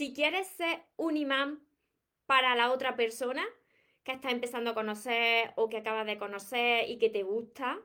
Si quieres ser un imán para la otra persona que estás empezando a conocer o que acabas de conocer y que te gusta,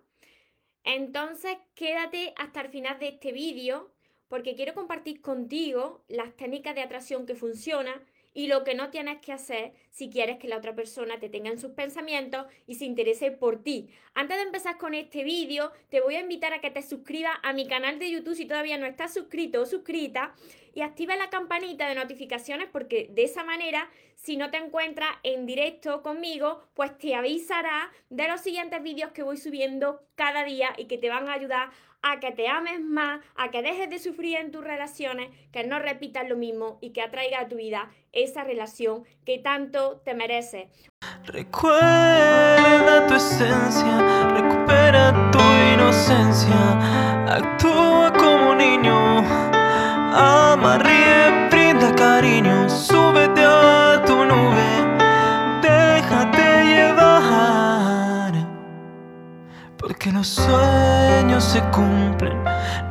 entonces quédate hasta el final de este vídeo porque quiero compartir contigo las técnicas de atracción que funcionan y lo que no tienes que hacer si quieres que la otra persona te tenga en sus pensamientos y se interese por ti. Antes de empezar con este vídeo, te voy a invitar a que te suscribas a mi canal de YouTube si todavía no estás suscrito o suscrita y activa la campanita de notificaciones porque de esa manera, si no te encuentras en directo conmigo, pues te avisará de los siguientes vídeos que voy subiendo cada día y que te van a ayudar a que te ames más, a que dejes de sufrir en tus relaciones, que no repitas lo mismo y que atraiga a tu vida esa relación que tanto te mereces. Recuerda tu esencia, recupera tu inocencia, actúa como niño, ama, ríe, brinda cariño, súbete a tu nube, porque los sueños se cumplen,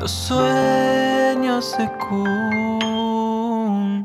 los sueños se cumplen.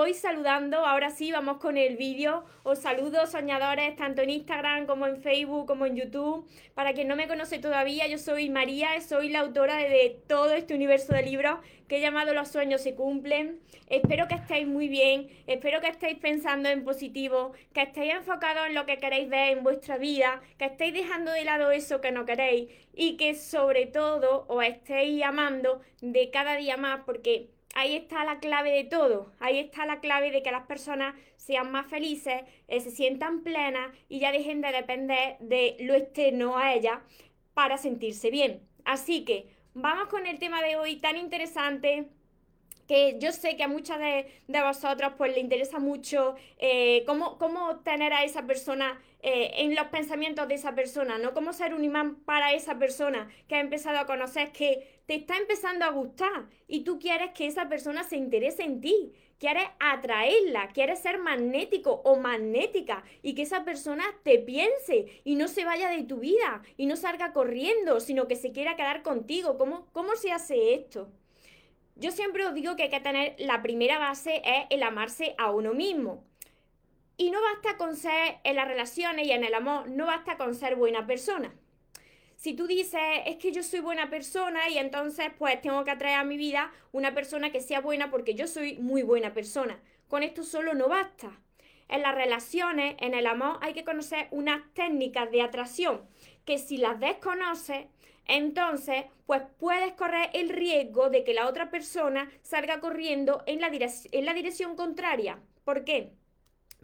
Voy saludando, ahora sí, vamos con el vídeo. Os saludo soñadores tanto en Instagram como en Facebook como en YouTube. Para quien no me conoce todavía, yo soy María, soy la autora de todo este universo de libros que he llamado Los sueños se cumplen. Espero que estéis muy bien, espero que estéis pensando en positivo, que estéis enfocados en lo que queréis ver en vuestra vida, que estéis dejando de lado eso que no queréis y que sobre todo os estéis amando de cada día más porque ahí está la clave de todo, ahí está la clave de que las personas sean más felices, eh, se sientan plenas y ya dejen de depender de lo externo a ellas para sentirse bien. Así que vamos con el tema de hoy tan interesante que yo sé que a muchas de, de vosotros pues le interesa mucho eh, cómo, cómo tener a esa persona eh, en los pensamientos de esa persona, ¿no? Cómo ser un imán para esa persona que ha empezado a conocer, que te está empezando a gustar y tú quieres que esa persona se interese en ti, quieres atraerla, quieres ser magnético o magnética y que esa persona te piense y no se vaya de tu vida y no salga corriendo, sino que se quiera quedar contigo. ¿Cómo, cómo se hace esto? Yo siempre os digo que hay que tener la primera base es el amarse a uno mismo. Y no basta con ser en las relaciones y en el amor, no basta con ser buena persona. Si tú dices, es que yo soy buena persona y entonces pues tengo que atraer a mi vida una persona que sea buena porque yo soy muy buena persona. Con esto solo no basta. En las relaciones, en el amor, hay que conocer unas técnicas de atracción que si las desconoces, entonces, pues puedes correr el riesgo de que la otra persona salga corriendo en la, en la dirección contraria. ¿Por qué?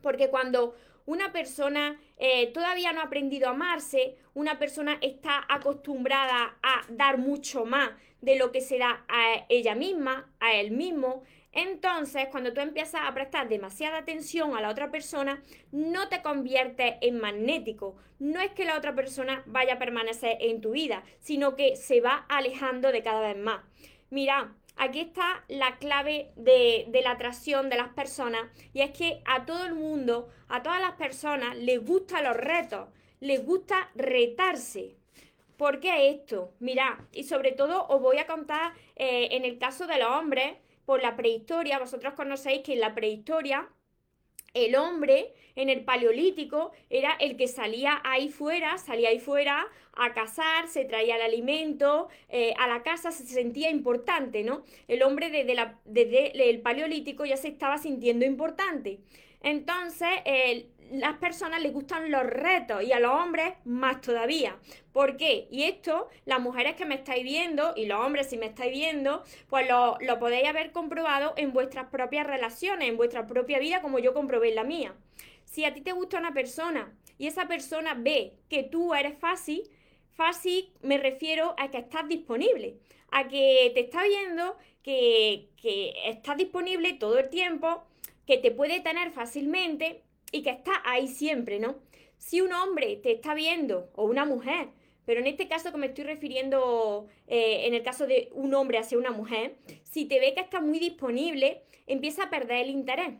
Porque cuando una persona eh, todavía no ha aprendido a amarse, una persona está acostumbrada a dar mucho más de lo que se da a ella misma, a él mismo, entonces, cuando tú empiezas a prestar demasiada atención a la otra persona, no te conviertes en magnético. No es que la otra persona vaya a permanecer en tu vida, sino que se va alejando de cada vez más. Mira, aquí está la clave de, la atracción de las personas y es que a todo el mundo, a todas las personas les gustan los retos, les gusta retarse. ¿Por qué esto? Mira, y sobre todo os voy a contar eh, en el caso de los hombres, por la prehistoria, vosotros conocéis que en la prehistoria el hombre en el paleolítico era el que salía ahí fuera, salía ahí fuera a cazar, se traía el alimento, eh, a la casa se sentía importante, ¿no? El hombre desde, el paleolítico ya se estaba sintiendo importante. Entonces, las personas les gustan los retos y a los hombres más todavía. ¿Por qué? Y esto, las mujeres que me estáis viendo y los hombres si me estáis viendo, pues lo, lo podéis haber comprobado en vuestras propias relaciones, en vuestra propia vida, como yo comprobé en la mía. Si a ti te gusta una persona y esa persona ve que tú eres fácil, fácil me refiero a que estás disponible, a que te está viendo, que, que estás disponible todo el tiempo, que te puede tener fácilmente y que está ahí siempre, ¿no? Si un hombre te está viendo, o una mujer, pero en este caso que me estoy refiriendo, eh, en el caso de un hombre hacia una mujer, si te ve que está muy disponible, empieza a perder el interés.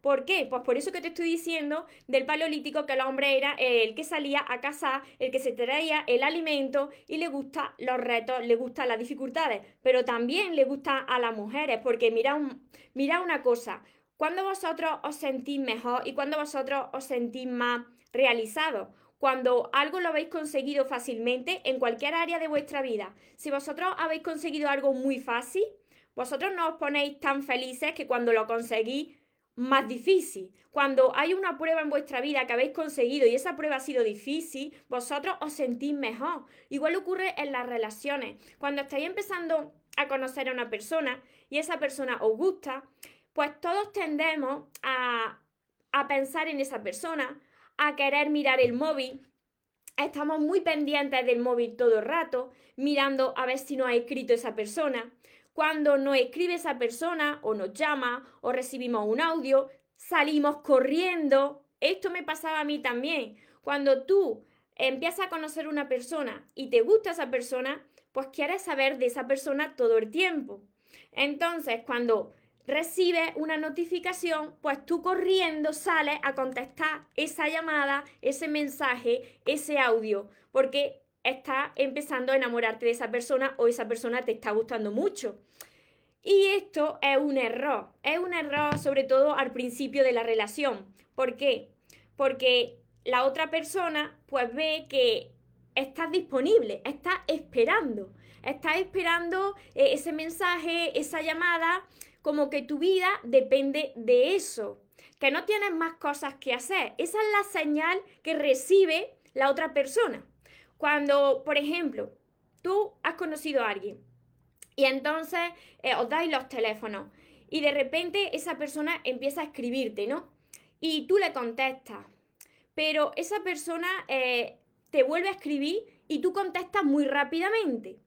¿Por qué? Pues por eso que te estoy diciendo del paleolítico que el hombre era el que salía a cazar, el que se traía el alimento y le gustan los retos, le gustan las dificultades, pero también le gusta a las mujeres, porque mira, mira una cosa, cuando vosotros os sentís mejor y cuando vosotros os sentís más realizados, cuando algo lo habéis conseguido fácilmente en cualquier área de vuestra vida. Si vosotros habéis conseguido algo muy fácil, vosotros no os ponéis tan felices que cuando lo conseguís más difícil. Cuando hay una prueba en vuestra vida que habéis conseguido y esa prueba ha sido difícil, vosotros os sentís mejor. Igual ocurre en las relaciones. Cuando estáis empezando a conocer a una persona y esa persona os gusta, pues todos tendemos a, a pensar en esa persona, a querer mirar el móvil. Estamos muy pendientes del móvil todo el rato, mirando a ver si nos ha escrito esa persona. Cuando nos escribe esa persona o nos llama o recibimos un audio, salimos corriendo. Esto me pasaba a mí también. Cuando tú empiezas a conocer una persona y te gusta esa persona, pues quieres saber de esa persona todo el tiempo. Entonces, cuando recibes una notificación, pues tú corriendo sales a contestar esa llamada, ese mensaje, ese audio, porque estás empezando a enamorarte de esa persona o esa persona te está gustando mucho. Y esto es un error, es un error sobre todo al principio de la relación. ¿Por qué? Porque la otra persona pues ve que estás disponible, estás esperando, estás esperando eh, ese mensaje, esa llamada como que tu vida depende de eso, que no tienes más cosas que hacer. Esa es la señal que recibe la otra persona. Cuando, por ejemplo, tú has conocido a alguien y entonces eh, os dais los teléfonos y de repente esa persona empieza a escribirte, ¿no? Y tú le contestas, pero esa persona eh, te vuelve a escribir y tú contestas muy rápidamente.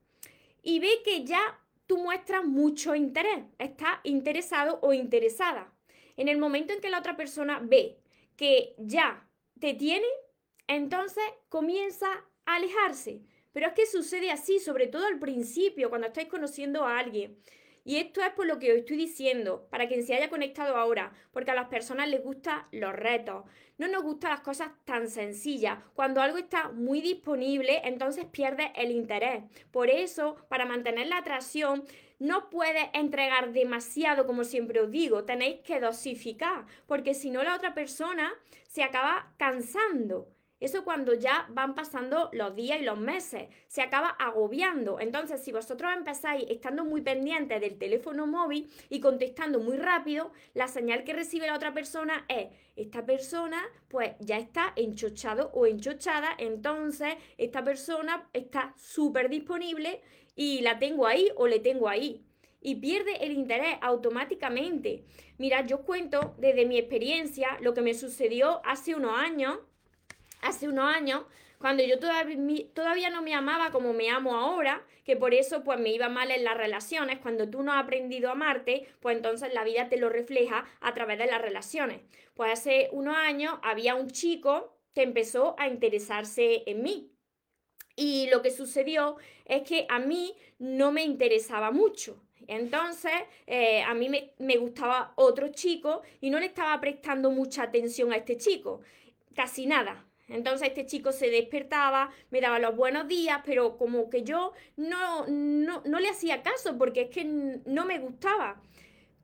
Y ve que ya tú muestras mucho interés, estás interesado o interesada. En el momento en que la otra persona ve que ya te tiene, entonces comienza a alejarse. Pero es que sucede así, sobre todo al principio, cuando estáis conociendo a alguien. Y esto es por lo que os estoy diciendo, para quien se haya conectado ahora, porque a las personas les gustan los retos. No nos gustan las cosas tan sencillas. Cuando algo está muy disponible, entonces pierde el interés. Por eso, para mantener la atracción, no puedes entregar demasiado, como siempre os digo. Tenéis que dosificar, porque si no, la otra persona se acaba cansando. Eso cuando ya van pasando los días y los meses, se acaba agobiando. Entonces, si vosotros empezáis estando muy pendientes del teléfono móvil y contestando muy rápido, la señal que recibe la otra persona es, esta persona pues ya está enchochado o enchochada, entonces esta persona está súper disponible y la tengo ahí o le tengo ahí y pierde el interés automáticamente. Mira, yo cuento desde mi experiencia lo que me sucedió hace unos años hace unos años, cuando yo todavía, no me amaba como me amo ahora, que por eso pues me iba mal en las relaciones, cuando tú no has aprendido a amarte, pues entonces la vida te lo refleja a través de las relaciones. Pues hace unos años había un chico que empezó a interesarse en mí. Y lo que sucedió es que a mí no me interesaba mucho. Entonces, eh, a mí me, me, gustaba otro chico y no le estaba prestando mucha atención a este chico. Casi nada. Entonces este chico se despertaba, me daba los buenos días, pero como que yo no, no, le hacía caso porque es que no me gustaba.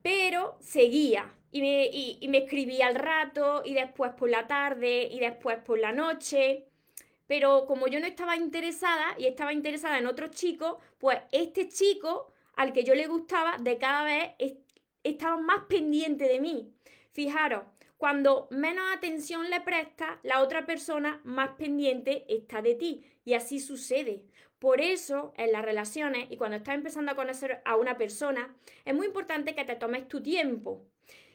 Pero seguía y me, y me escribía al rato y después por la tarde y después por la noche. Pero como yo no estaba interesada y estaba interesada en otro chico, pues este chico al que yo le gustaba de cada vez estaba más pendiente de mí. Fijaros, cuando menos atención le presta, la otra persona más pendiente está de ti. Y así sucede. Por eso, en las relaciones y cuando estás empezando a conocer a una persona, es muy importante que te tomes tu tiempo.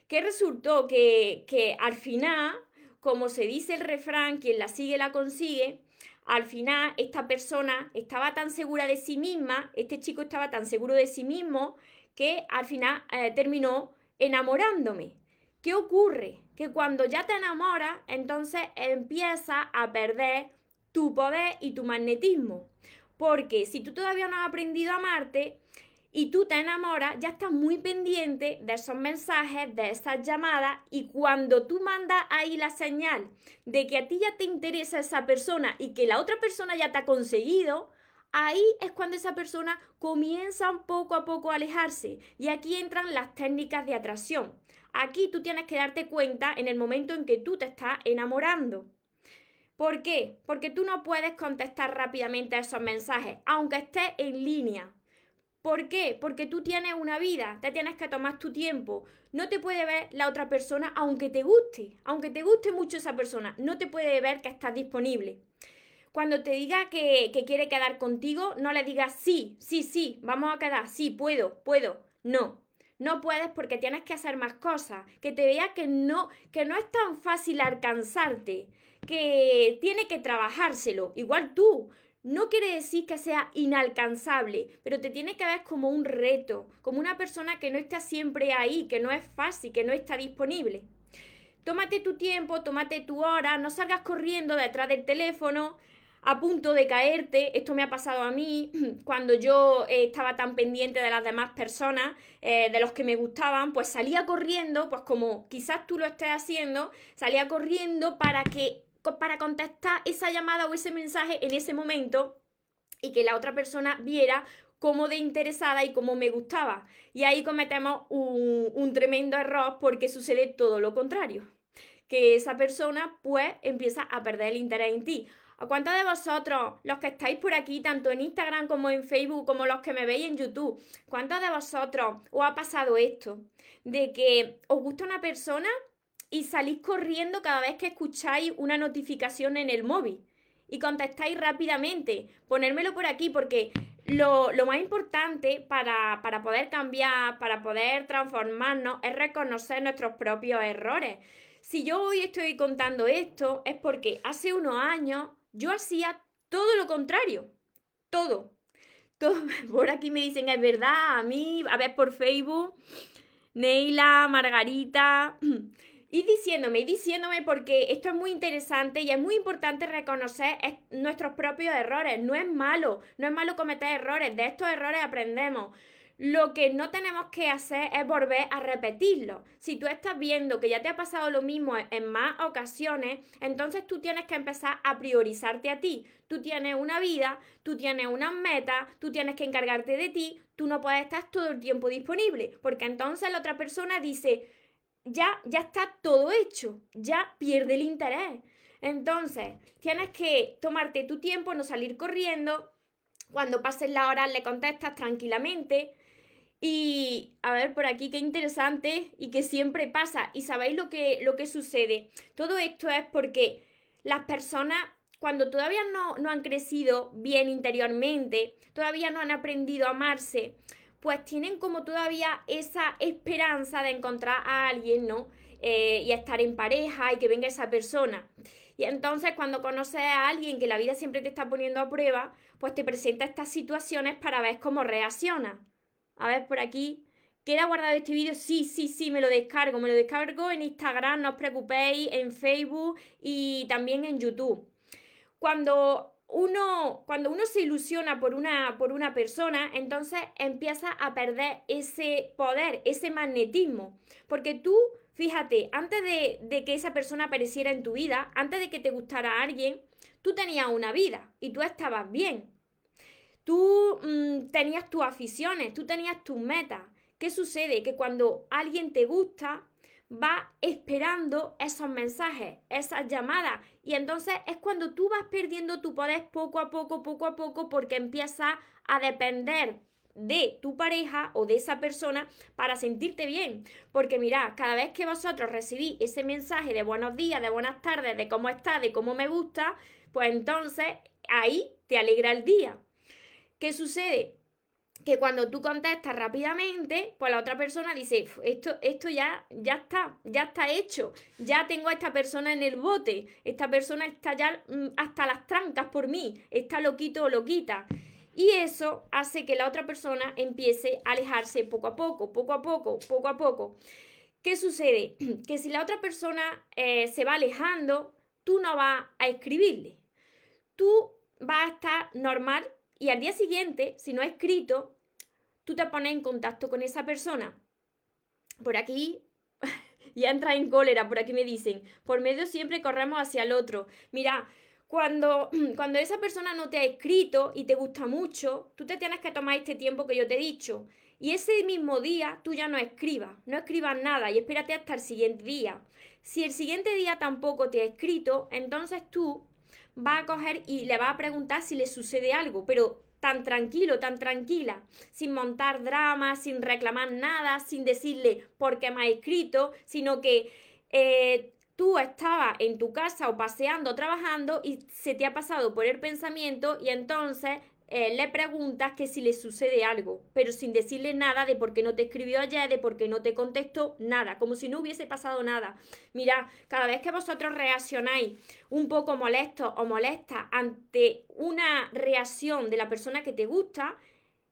¿Qué resultó? Que, que al final, como se dice el refrán, quien la sigue la consigue, al final esta persona estaba tan segura de sí misma, este chico estaba tan seguro de sí mismo, que al final eh, terminó enamorándome. ¿Qué ocurre? Que cuando ya te enamoras, entonces empiezas a perder tu poder y tu magnetismo. Porque si tú todavía no has aprendido a amarte y tú te enamoras, ya estás muy pendiente de esos mensajes, de esas llamadas y cuando tú mandas ahí la señal de que a ti ya te interesa esa persona y que la otra persona ya te ha conseguido, ahí es cuando esa persona comienza poco a poco a alejarse y aquí entran las técnicas de atracción. Aquí tú tienes que darte cuenta en el momento en que tú te estás enamorando. ¿Por qué? Porque tú no puedes contestar rápidamente a esos mensajes, aunque estés en línea. ¿Por qué? Porque tú tienes una vida, te tienes que tomar tu tiempo. No te puede ver la otra persona aunque te guste, aunque te guste mucho esa persona, no te puede ver que estás disponible. Cuando te diga que, que quiere quedar contigo, no le digas sí, sí, sí, vamos a quedar, sí, puedo, puedo. No, no puedes porque tienes que hacer más cosas, que te vea que no, que no es tan fácil alcanzarte, que tiene que trabajárselo, igual tú. No quiere decir que sea inalcanzable, pero te tiene que ver como un reto, como una persona que no está siempre ahí, que no es fácil, que no está disponible. Tómate tu tiempo, tómate tu hora, no salgas corriendo detrás del teléfono a punto de caerte. Esto me ha pasado a mí cuando yo eh, estaba tan pendiente de las demás personas, eh, de los que me gustaban, pues salía corriendo, pues como quizás tú lo estés haciendo, salía corriendo para que para contestar esa llamada o ese mensaje en ese momento y que la otra persona viera cómo de interesada y cómo me gustaba. Y ahí cometemos un, tremendo error porque sucede todo lo contrario. Que esa persona pues empieza a perder el interés en ti. ¿A cuántos de vosotros, los que estáis por aquí, tanto en Instagram como en Facebook, como los que me veis en YouTube, cuántos de vosotros os ha pasado esto? De que os gusta una persona y salís corriendo cada vez que escucháis una notificación en el móvil y contestáis rápidamente. Ponérmelo por aquí porque lo, más importante para, para, poder cambiar, para poder transformarnos, es reconocer nuestros propios errores. Si yo hoy estoy contando esto, es porque hace unos años yo hacía todo lo contrario. Todo. Todo. Por aquí me dicen, es verdad, a mí, a ver por Facebook, Neila, Margarita. y diciéndome, y diciéndome porque esto es muy interesante y es muy importante reconocer nuestros propios errores. No es malo, no es malo cometer errores, de estos errores aprendemos. Lo que no tenemos que hacer es volver a repetirlo. Si tú estás viendo que ya te ha pasado lo mismo en más ocasiones, entonces tú tienes que empezar a priorizarte a ti. Tú tienes una vida, tú tienes unas metas, tú tienes que encargarte de ti, tú no puedes estar todo el tiempo disponible, porque entonces la otra persona dice, ya, ya está todo hecho, ya pierde el interés. Entonces, tienes que tomarte tu tiempo, no salir corriendo. Cuando pases la hora le contestas tranquilamente. Y a ver por aquí qué interesante y que siempre pasa. Y sabéis lo que, lo que sucede. Todo esto es porque las personas, cuando todavía no, no han crecido bien interiormente, todavía no han aprendido a amarse, pues tienen como todavía esa esperanza de encontrar a alguien, ¿no? Eh, y estar en pareja y que venga esa persona. Y entonces cuando conoces a alguien que la vida siempre te está poniendo a prueba, pues te presenta estas situaciones para ver cómo reacciona. A ver, por aquí. ¿Queda guardado este vídeo? Sí, sí, sí, me lo descargo. Me lo descargo en Instagram, no os preocupéis, en Facebook y también en YouTube. Cuando uno, cuando uno se ilusiona por una, por una persona, entonces empieza a perder ese poder, ese magnetismo. Porque tú, fíjate, antes de, que esa persona apareciera en tu vida, antes de que te gustara alguien, tú tenías una vida y tú estabas bien. Tú mm, tenías tus aficiones, tú tenías tus metas. ¿Qué sucede? Que cuando alguien te gusta, va esperando esos mensajes, esas llamadas. Y entonces es cuando tú vas perdiendo tu poder poco a poco, poco a poco, porque empiezas a depender de tu pareja o de esa persona para sentirte bien. Porque mira cada vez que vosotros recibís ese mensaje de buenos días, de buenas tardes, de cómo está, de cómo me gusta, pues entonces ahí te alegra el día. ¿Qué sucede? que cuando tú contestas rápidamente, pues la otra persona dice, esto, esto ya, ya está, ya está hecho, ya tengo a esta persona en el bote, esta persona está ya mm, hasta las trancas por mí, está loquito o loquita. Y eso hace que la otra persona empiece a alejarse poco a poco, poco a poco, poco a poco. ¿Qué sucede? Que si la otra persona eh, se va alejando, tú no vas a escribirle. Tú vas a estar normal y al día siguiente, si no ha escrito, tú te pones en contacto con esa persona. Por aquí ya entra en cólera, por aquí me dicen, por medio siempre corremos hacia el otro. Mira, cuando, cuando esa persona no te ha escrito y te gusta mucho, tú te tienes que tomar este tiempo que yo te he dicho. Y ese mismo día tú ya no escribas, no escribas nada y espérate hasta el siguiente día. Si el siguiente día tampoco te ha escrito, entonces tú vas a coger y le vas a preguntar si le sucede algo, pero tan tranquilo, tan tranquila, sin montar dramas, sin reclamar nada, sin decirle por qué me ha escrito, sino que eh, tú estabas en tu casa o paseando, trabajando y se te ha pasado por el pensamiento y entonces le preguntas que si le sucede algo, pero sin decirle nada de por qué no te escribió ayer, de por qué no te contestó, nada, como si no hubiese pasado nada. Mira, cada vez que vosotros reaccionáis un poco molesto o molesta ante una reacción de la persona que te gusta,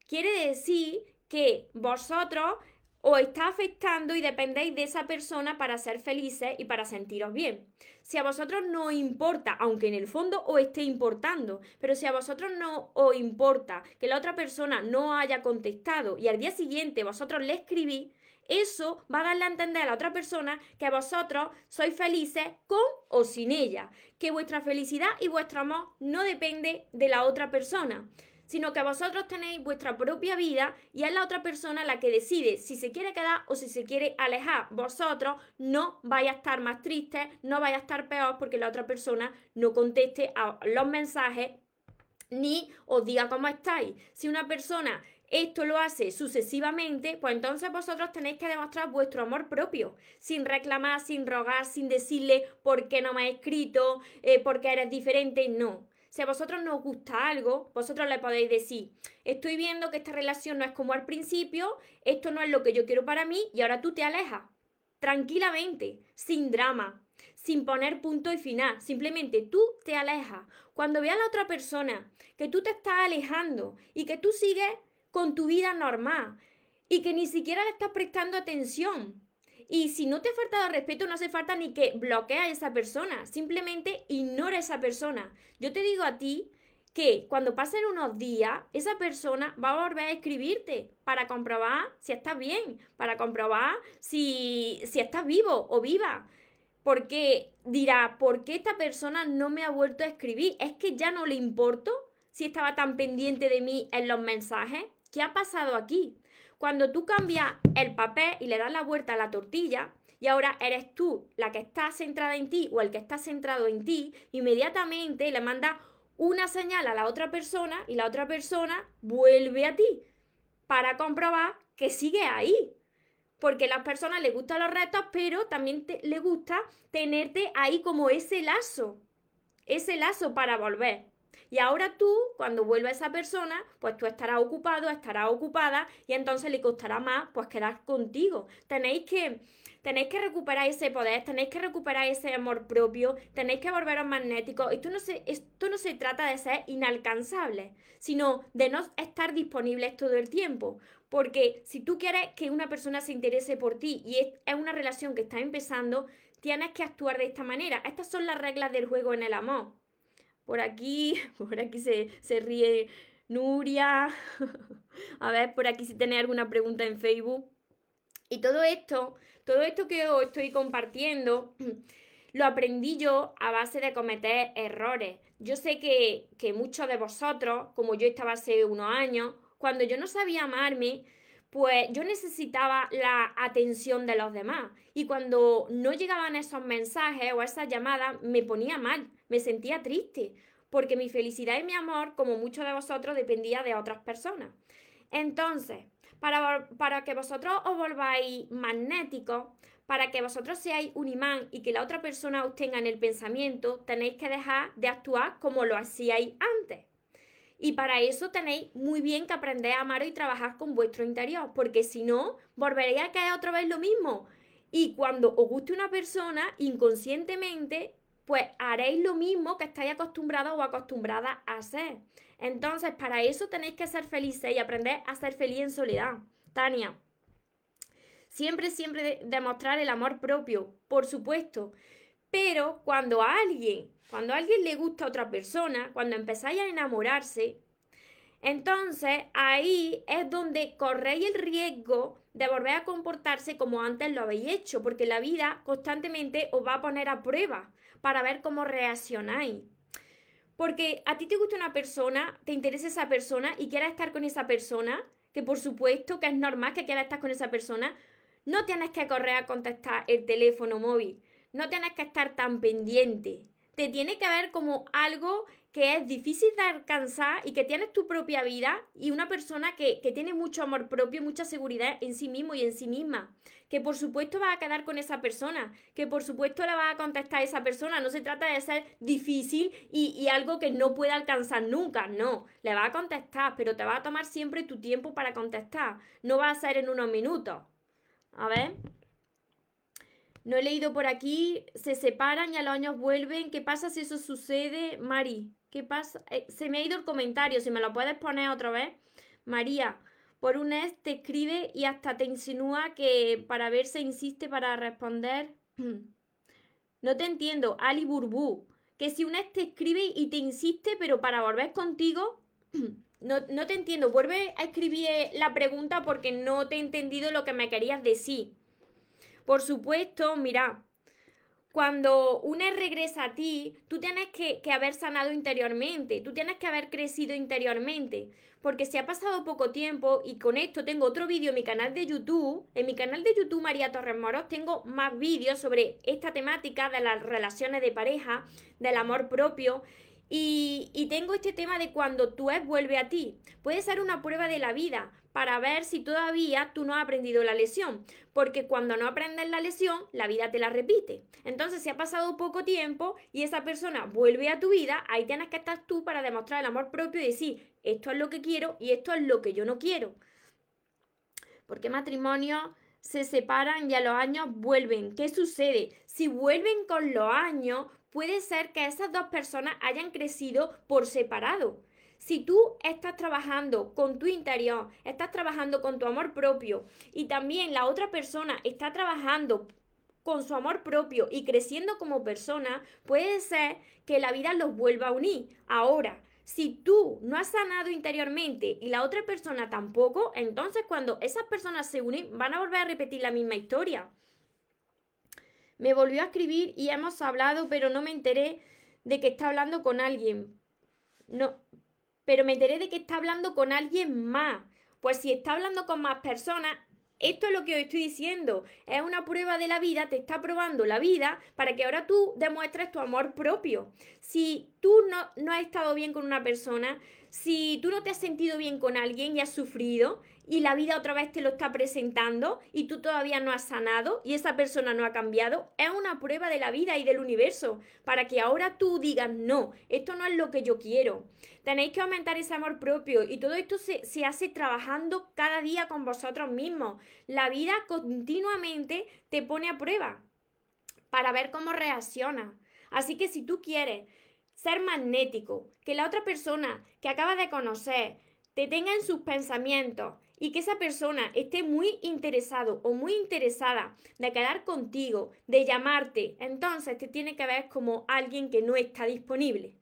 quiere decir que vosotros os está afectando y dependéis de esa persona para ser felices y para sentiros bien. Si a vosotros no importa, aunque en el fondo os esté importando, pero si a vosotros no os importa que la otra persona no haya contestado y al día siguiente vosotros le escribís, eso va a darle a entender a la otra persona que vosotros sois felices con o sin ella, que vuestra felicidad y vuestro amor no depende de la otra persona sino que vosotros tenéis vuestra propia vida y es la otra persona la que decide si se quiere quedar o si se quiere alejar. Vosotros no vais a estar más tristes, no vais a estar peor porque la otra persona no conteste a los mensajes ni os diga cómo estáis. Si una persona esto lo hace sucesivamente, pues entonces vosotros tenéis que demostrar vuestro amor propio, sin reclamar, sin rogar, sin decirle por qué no me ha escrito, eh, por qué eres diferente, no. Si a vosotros no os gusta algo, vosotros le podéis decir, estoy viendo que esta relación no es como al principio, esto no es lo que yo quiero para mí y ahora tú te alejas. Tranquilamente, sin drama, sin poner punto y final. Simplemente tú te alejas. Cuando veas a la otra persona que tú te estás alejando y que tú sigues con tu vida normal y que ni siquiera le estás prestando atención, y si no te ha faltado respeto, no hace falta ni que bloquees a esa persona. Simplemente ignora a esa persona. Yo te digo a ti que cuando pasen unos días, esa persona va a volver a escribirte para comprobar si estás bien, para comprobar si, si estás vivo o viva. Porque dirá, ¿por qué esta persona no me ha vuelto a escribir? ¿Es que ya no le importo si estaba tan pendiente de mí en los mensajes? ¿Qué ha pasado aquí? Cuando tú cambias el papel y le das la vuelta a la tortilla, y ahora eres tú la que está centrada en ti o el que está centrado en ti, inmediatamente le manda una señal a la otra persona y la otra persona vuelve a ti para comprobar que sigue ahí. Porque a las personas les gustan los retos, pero también le gusta tenerte ahí como ese lazo, ese lazo para volver. Y ahora tú, cuando vuelva esa persona, pues tú estarás ocupado, estarás ocupada y entonces le costará más pues quedar contigo. Tenéis que tenéis que recuperar ese poder, tenéis que recuperar ese amor propio, tenéis que volveros magnéticos. Esto no se, esto no se trata de ser inalcanzable, sino de no estar disponibles todo el tiempo. Porque si tú quieres que una persona se interese por ti y es, es una relación que está empezando, tienes que actuar de esta manera. Estas son las reglas del juego en el amor. Por aquí, por aquí se, ríe Nuria. A ver, por aquí si tenéis alguna pregunta en Facebook. Y todo esto, todo esto que os estoy compartiendo, lo aprendí yo a base de cometer errores. Yo sé que, que muchos de vosotros, como yo estaba hace unos años, cuando yo no sabía amarme, pues yo necesitaba la atención de los demás. Y cuando no llegaban esos mensajes o esas llamadas, me ponía mal, me sentía triste, porque mi felicidad y mi amor, como muchos de vosotros, dependía de otras personas. Entonces, para, para que vosotros os volváis magnéticos, para que vosotros seáis un imán y que la otra persona os tenga en el pensamiento, tenéis que dejar de actuar como lo hacíais antes. Y para eso tenéis muy bien que aprender a amar y trabajar con vuestro interior, porque si no, volveréis a caer otra vez lo mismo. Y cuando os guste una persona, inconscientemente, pues haréis lo mismo que estáis acostumbrados o acostumbradas a hacer. Entonces, para eso tenéis que ser felices y aprender a ser feliz en soledad. Tania, siempre, siempre demostrar el amor propio, por supuesto. Pero cuando alguien cuando a alguien le gusta a otra persona, cuando empezáis a enamorarse, Entonces, ahí es donde corréis el riesgo de volver a comportarse como antes lo habéis hecho, porque la vida constantemente os va a poner a prueba para ver cómo reaccionáis. Porque a ti te gusta una persona, te interesa esa persona y quieres estar con esa persona, que por supuesto que es normal que quieras estar con esa persona, no tienes que correr a contestar el teléfono móvil, no tienes que estar tan pendiente. Te tiene que ver como algo que es difícil de alcanzar y que tienes tu propia vida y una persona que, tiene mucho amor propio, mucha seguridad en sí mismo y en sí misma. Que por supuesto va a quedar con esa persona, que por supuesto le va a contestar a esa persona. No se trata de ser difícil y, y algo que no pueda alcanzar nunca, no. Le va a contestar, pero te va a tomar siempre tu tiempo para contestar. No va a ser en unos minutos. A ver. No he leído por aquí, se separan y a los años vuelven. ¿Qué pasa si eso sucede, Mari? ¿Qué pasa? Eh, se me ha ido el comentario, si me lo puedes poner otra vez. María, por un ex te escribe y hasta te insinúa que para ver se insiste para responder. No te entiendo, Ali Burbú. Que si un ex te escribe y te insiste, pero para volver contigo. No, no te entiendo. Vuelve a escribir la pregunta porque no te he entendido lo que me querías decir. Por supuesto, mira, cuando una regresa a ti, tú tienes que, haber sanado interiormente, tú tienes que haber crecido interiormente, porque si ha pasado poco tiempo, y con esto tengo otro vídeo en mi canal de YouTube, en mi canal de YouTube María Torres Moros tengo más vídeos sobre esta temática de las relaciones de pareja, del amor propio, y, y, tengo este tema de cuando tu ex vuelve a ti. Puede ser una prueba de la vida para ver si todavía tú no has aprendido la lesión. Porque cuando no aprendes la lesión, la vida te la repite. Entonces, si ha pasado poco tiempo y esa persona vuelve a tu vida, ahí tienes que estar tú para demostrar el amor propio y decir, esto es lo que quiero y esto es lo que yo no quiero. Porque matrimonios se separan y a los años vuelven. ¿Qué sucede? Si vuelven con los años, puede ser que esas dos personas hayan crecido por separado. Si tú estás trabajando con tu interior, estás trabajando con tu amor propio y también la otra persona está trabajando con su amor propio y creciendo como persona, puede ser que la vida los vuelva a unir. Ahora, si tú no has sanado interiormente y la otra persona tampoco, entonces cuando esas personas se unen van a volver a repetir la misma historia. Me volvió a escribir y hemos hablado, pero no me enteré de que está hablando con alguien. No, pero me enteré de que está hablando con alguien más. Pues si está hablando con más personas, esto es lo que os estoy diciendo. Es una prueba de la vida, te está probando la vida para que ahora tú demuestres tu amor propio. Si tú no, no has estado bien con una persona, si tú no te has sentido bien con alguien y has sufrido, y la vida otra vez te lo está presentando y tú todavía no has sanado y esa persona no ha cambiado, es una prueba de la vida y del universo para que ahora tú digas, no, esto no es lo que yo quiero. Tenéis que aumentar ese amor propio y todo esto se, se hace trabajando cada día con vosotros mismos. La vida continuamente te pone a prueba para ver cómo reacciona. Así que si tú quieres ser magnético, que la otra persona que acabas de conocer te tenga en sus pensamientos y que esa persona esté muy interesado o muy interesada de quedar contigo, de llamarte, entonces te tiene que ver como alguien que no está disponible.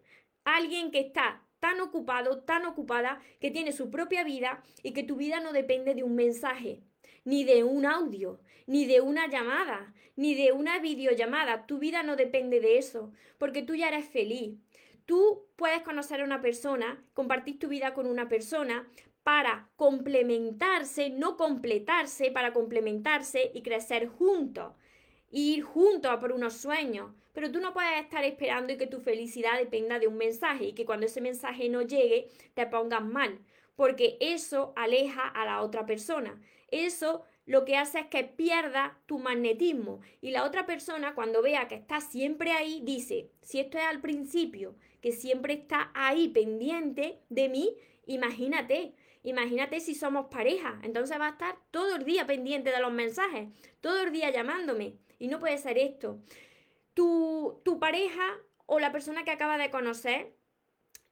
Alguien que está tan ocupado, tan ocupada, que tiene su propia vida y que tu vida no depende de un mensaje, ni de un audio, ni de una llamada, ni de una videollamada. Tu vida no depende de eso, porque tú ya eres feliz. Tú puedes conocer a una persona, compartir tu vida con una persona, para complementarse, no completarse, para complementarse y crecer juntos. Ir juntos a por unos sueños. Pero tú no puedes estar esperando y que tu felicidad dependa de un mensaje y que cuando ese mensaje no llegue te pongas mal. Porque eso aleja a la otra persona. Eso lo que hace es que pierda tu magnetismo. Y la otra persona, cuando vea que está siempre ahí, dice, si esto es al principio, que siempre está ahí pendiente de mí, imagínate, Imagínate si somos pareja, entonces va a estar todo el día pendiente de los mensajes, todo el día llamándome. Y no puede ser esto. Tu, tu pareja o la persona que acaba de conocer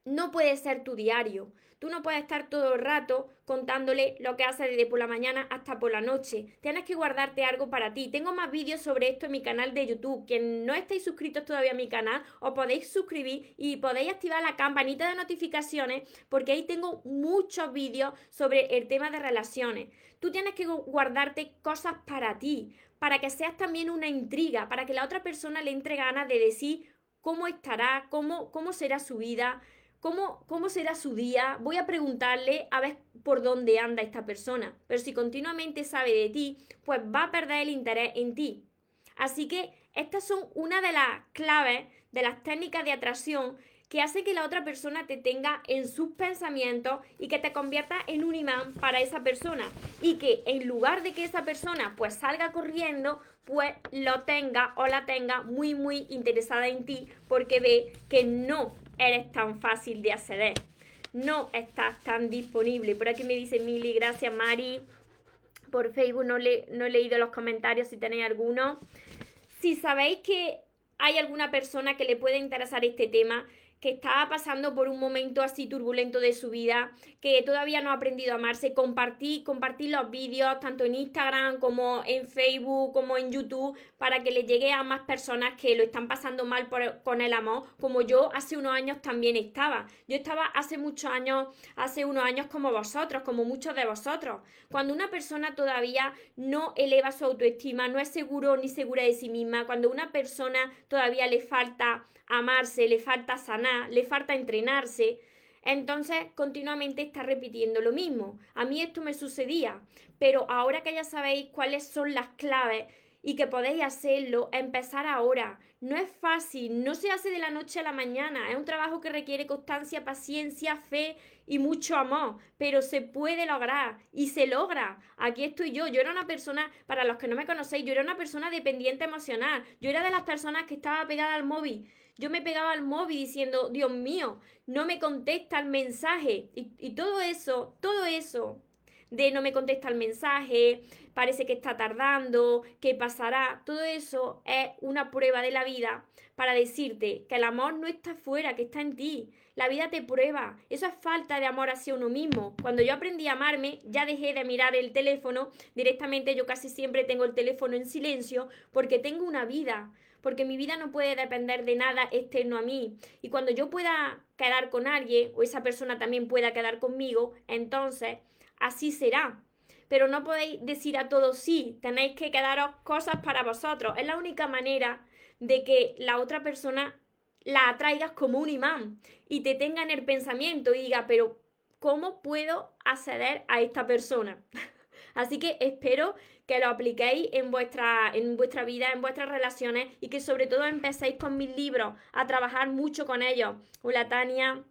no puede ser tu diario. Tú no puedes estar todo el rato contándole lo que haces desde por la mañana hasta por la noche. Tienes que guardarte algo para ti. Tengo más vídeos sobre esto en mi canal de YouTube. Quien no estáis suscritos todavía a mi canal, os podéis suscribir y podéis activar la campanita de notificaciones porque ahí tengo muchos vídeos sobre el tema de relaciones. Tú tienes que guardarte cosas para ti, para que seas también una intriga, para que la otra persona le entre ganas de decir cómo estará, cómo, cómo será su vida, ¿Cómo, ¿Cómo será su día? Voy a preguntarle a ver por dónde anda esta persona. Pero si continuamente sabe de ti, pues va a perder el interés en ti. Así que estas son una de las claves de las técnicas de atracción que hace que la otra persona te tenga en sus pensamientos y que te convierta en un imán para esa persona. Y que en lugar de que esa persona pues salga corriendo, pues lo tenga o la tenga muy muy interesada en ti porque ve que no eres tan fácil de acceder. No estás tan disponible. Por aquí me dice Mili, gracias Mari. Por Facebook no, le, no he leído los comentarios si tenéis alguno. Si sabéis que hay alguna persona que le puede interesar este tema, que estaba pasando por un momento así turbulento de su vida, que todavía no ha aprendido a amarse, compartir, compartir los vídeos tanto en Instagram como en Facebook, como en YouTube, para que le llegue a más personas que lo están pasando mal con el amor, como yo hace unos años también estaba. Yo estaba hace muchos años, hace unos años como vosotros, como muchos de vosotros. Cuando una persona todavía no eleva su autoestima, no es seguro ni segura de sí misma, cuando una persona todavía le falta amarse, le falta sanar, le falta entrenarse, entonces continuamente está repitiendo lo mismo. A mí esto me sucedía, pero ahora que ya sabéis cuáles son las claves y que podéis hacerlo, empezar ahora. No es fácil, no se hace de la noche a la mañana, es un trabajo que requiere constancia, paciencia, fe y mucho amor, pero se puede lograr y se logra. Aquí estoy yo, yo era una persona, para los que no me conocéis, yo era una persona dependiente emocional, yo era de las personas que estaba pegada al móvil yo me pegaba al móvil diciendo, Dios mío, no me contesta el mensaje. Y, todo eso, todo eso de no me contesta el mensaje, parece que está tardando, qué pasará, todo eso es una prueba de la vida para decirte que el amor no está fuera, que está en ti. La vida te prueba. Eso es falta de amor hacia uno mismo. Cuando yo aprendí a amarme, ya dejé de mirar el teléfono. Directamente yo casi siempre tengo el teléfono en silencio porque tengo una vida porque mi vida no puede depender de nada externo a mí. Y cuando yo pueda quedar con alguien, o esa persona también pueda quedar conmigo, entonces así será. Pero no podéis decir a todos sí, tenéis que quedaros cosas para vosotros. Es la única manera de que la otra persona la atraigas como un imán y te tenga en el pensamiento y diga, pero ¿cómo puedo acceder a esta persona? Así que espero que lo apliquéis en vuestra, en vuestra vida, en vuestras relaciones y que sobre todo empecéis con mis libros, a trabajar mucho con ellos. Hola Tania,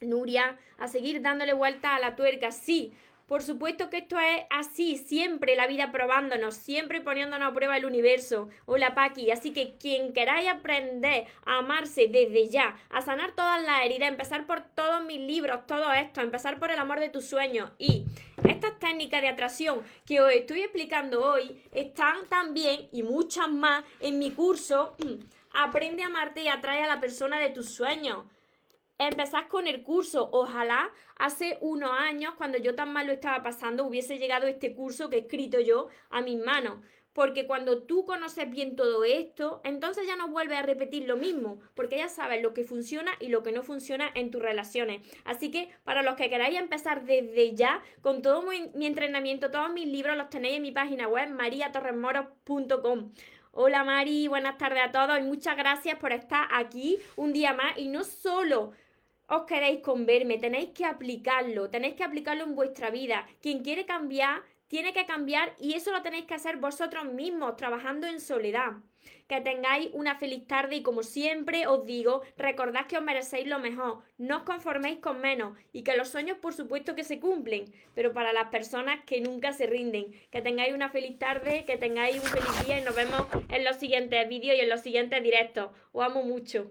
Nuria, a seguir dándole vuelta a la tuerca. Sí, por supuesto que esto es así, siempre la vida probándonos, siempre poniéndonos a prueba el universo. Hola Paqui, así que quien queráis aprender a amarse desde ya, a sanar todas las heridas, empezar por todos mis libros, todo esto, empezar por el amor de tus sueños. Y estas técnicas de atracción que os estoy explicando hoy están también y muchas más en mi curso Aprende a amarte y atrae a la persona de tus sueños empezás con el curso. Ojalá hace unos años, cuando yo tan mal lo estaba pasando, hubiese llegado este curso que he escrito yo a mis manos. Porque cuando tú conoces bien todo esto, entonces ya no vuelves a repetir lo mismo, porque ya sabes lo que funciona y lo que no funciona en tus relaciones. Así que para los que queráis empezar desde ya, con todo mi, mi entrenamiento, todos mis libros los tenéis en mi página web, mariatorresmoros.com. Hola Mari, buenas tardes a todos y muchas gracias por estar aquí un día más y no solo os queréis con verme, tenéis que aplicarlo, tenéis que aplicarlo en vuestra vida. Quien quiere cambiar, tiene que cambiar y eso lo tenéis que hacer vosotros mismos, trabajando en soledad. Que tengáis una feliz tarde y como siempre os digo, recordad que os merecéis lo mejor, no os conforméis con menos y que los sueños por supuesto que se cumplen, pero para las personas que nunca se rinden. Que tengáis una feliz tarde, que tengáis un feliz día y nos vemos en los siguientes vídeos y en los siguientes directos. Os amo mucho.